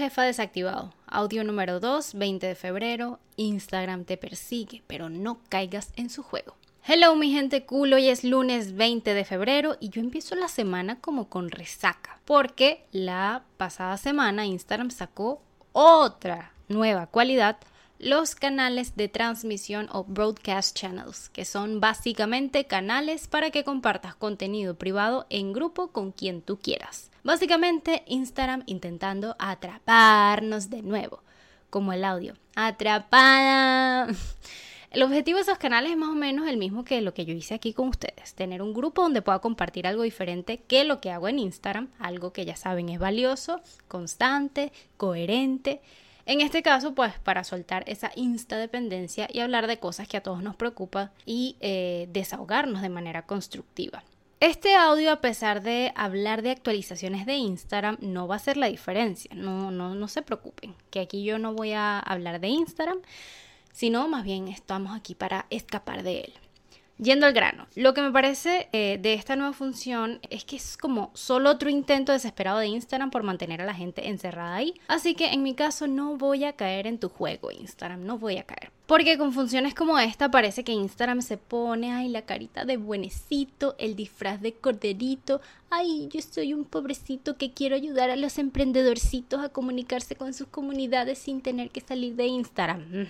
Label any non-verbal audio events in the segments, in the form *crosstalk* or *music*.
jefa desactivado. Audio número 2, 20 de febrero. Instagram te persigue, pero no caigas en su juego. Hello mi gente cool, hoy es lunes 20 de febrero y yo empiezo la semana como con resaca, porque la pasada semana Instagram sacó otra nueva cualidad, los canales de transmisión o broadcast channels, que son básicamente canales para que compartas contenido privado en grupo con quien tú quieras. Básicamente Instagram intentando atraparnos de nuevo, como el audio. Atrapada. *laughs* El objetivo de esos canales es más o menos el mismo que lo que yo hice aquí con ustedes, tener un grupo donde pueda compartir algo diferente que lo que hago en Instagram, algo que ya saben es valioso, constante, coherente. En este caso, pues para soltar esa insta dependencia y hablar de cosas que a todos nos preocupan y eh, desahogarnos de manera constructiva. Este audio, a pesar de hablar de actualizaciones de Instagram, no va a ser la diferencia. No, no, no se preocupen, que aquí yo no voy a hablar de Instagram, sino más bien estamos aquí para escapar de él. Yendo al grano, lo que me parece eh, de esta nueva función es que es como solo otro intento desesperado de Instagram por mantener a la gente encerrada ahí. Así que en mi caso no voy a caer en tu juego Instagram, no voy a caer. Porque con funciones como esta parece que Instagram se pone, ay, la carita de buenecito, el disfraz de corderito, ay, yo soy un pobrecito que quiero ayudar a los emprendedorcitos a comunicarse con sus comunidades sin tener que salir de Instagram.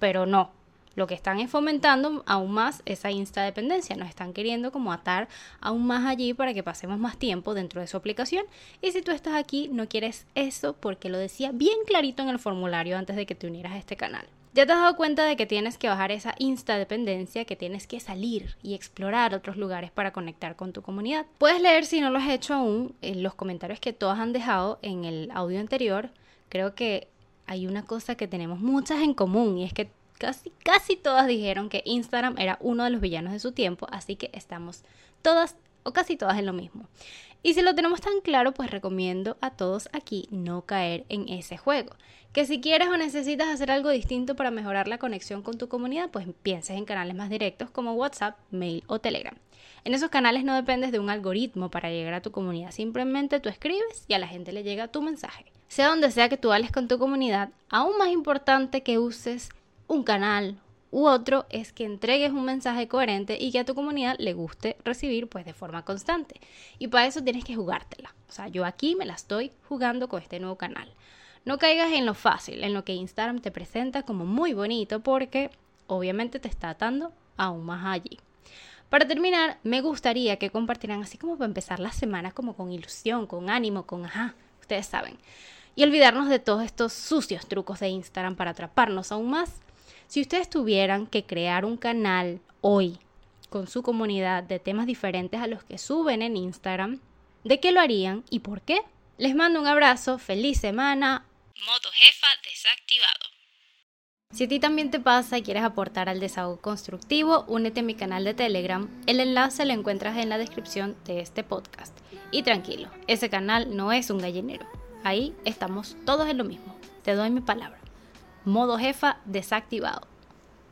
Pero no, lo que están es fomentando aún más esa instadependencia, nos están queriendo como atar aún más allí para que pasemos más tiempo dentro de su aplicación. Y si tú estás aquí, no quieres eso porque lo decía bien clarito en el formulario antes de que te unieras a este canal. Ya te has dado cuenta de que tienes que bajar esa instadependencia, que tienes que salir y explorar otros lugares para conectar con tu comunidad. Puedes leer si no lo has hecho aún en los comentarios que todos han dejado en el audio anterior. Creo que hay una cosa que tenemos muchas en común y es que casi, casi todas dijeron que Instagram era uno de los villanos de su tiempo, así que estamos todas o casi todas en lo mismo. Y si lo tenemos tan claro, pues recomiendo a todos aquí no caer en ese juego. Que si quieres o necesitas hacer algo distinto para mejorar la conexión con tu comunidad, pues pienses en canales más directos como WhatsApp, Mail o Telegram. En esos canales no dependes de un algoritmo para llegar a tu comunidad, simplemente tú escribes y a la gente le llega tu mensaje. Sea donde sea que tú hables con tu comunidad, aún más importante que uses un canal u otro es que entregues un mensaje coherente y que a tu comunidad le guste recibir pues de forma constante. Y para eso tienes que jugártela. O sea, yo aquí me la estoy jugando con este nuevo canal. No caigas en lo fácil, en lo que Instagram te presenta como muy bonito porque obviamente te está atando aún más allí. Para terminar, me gustaría que compartieran así como para empezar la semana como con ilusión, con ánimo, con ajá, ustedes saben. Y olvidarnos de todos estos sucios trucos de Instagram para atraparnos aún más si ustedes tuvieran que crear un canal hoy con su comunidad de temas diferentes a los que suben en Instagram, ¿de qué lo harían y por qué? Les mando un abrazo, feliz semana. Modo jefa desactivado. Si a ti también te pasa y quieres aportar al desahogo constructivo, únete a mi canal de Telegram. El enlace lo encuentras en la descripción de este podcast. Y tranquilo, ese canal no es un gallinero. Ahí estamos todos en lo mismo. Te doy mi palabra modo jefa desactivado.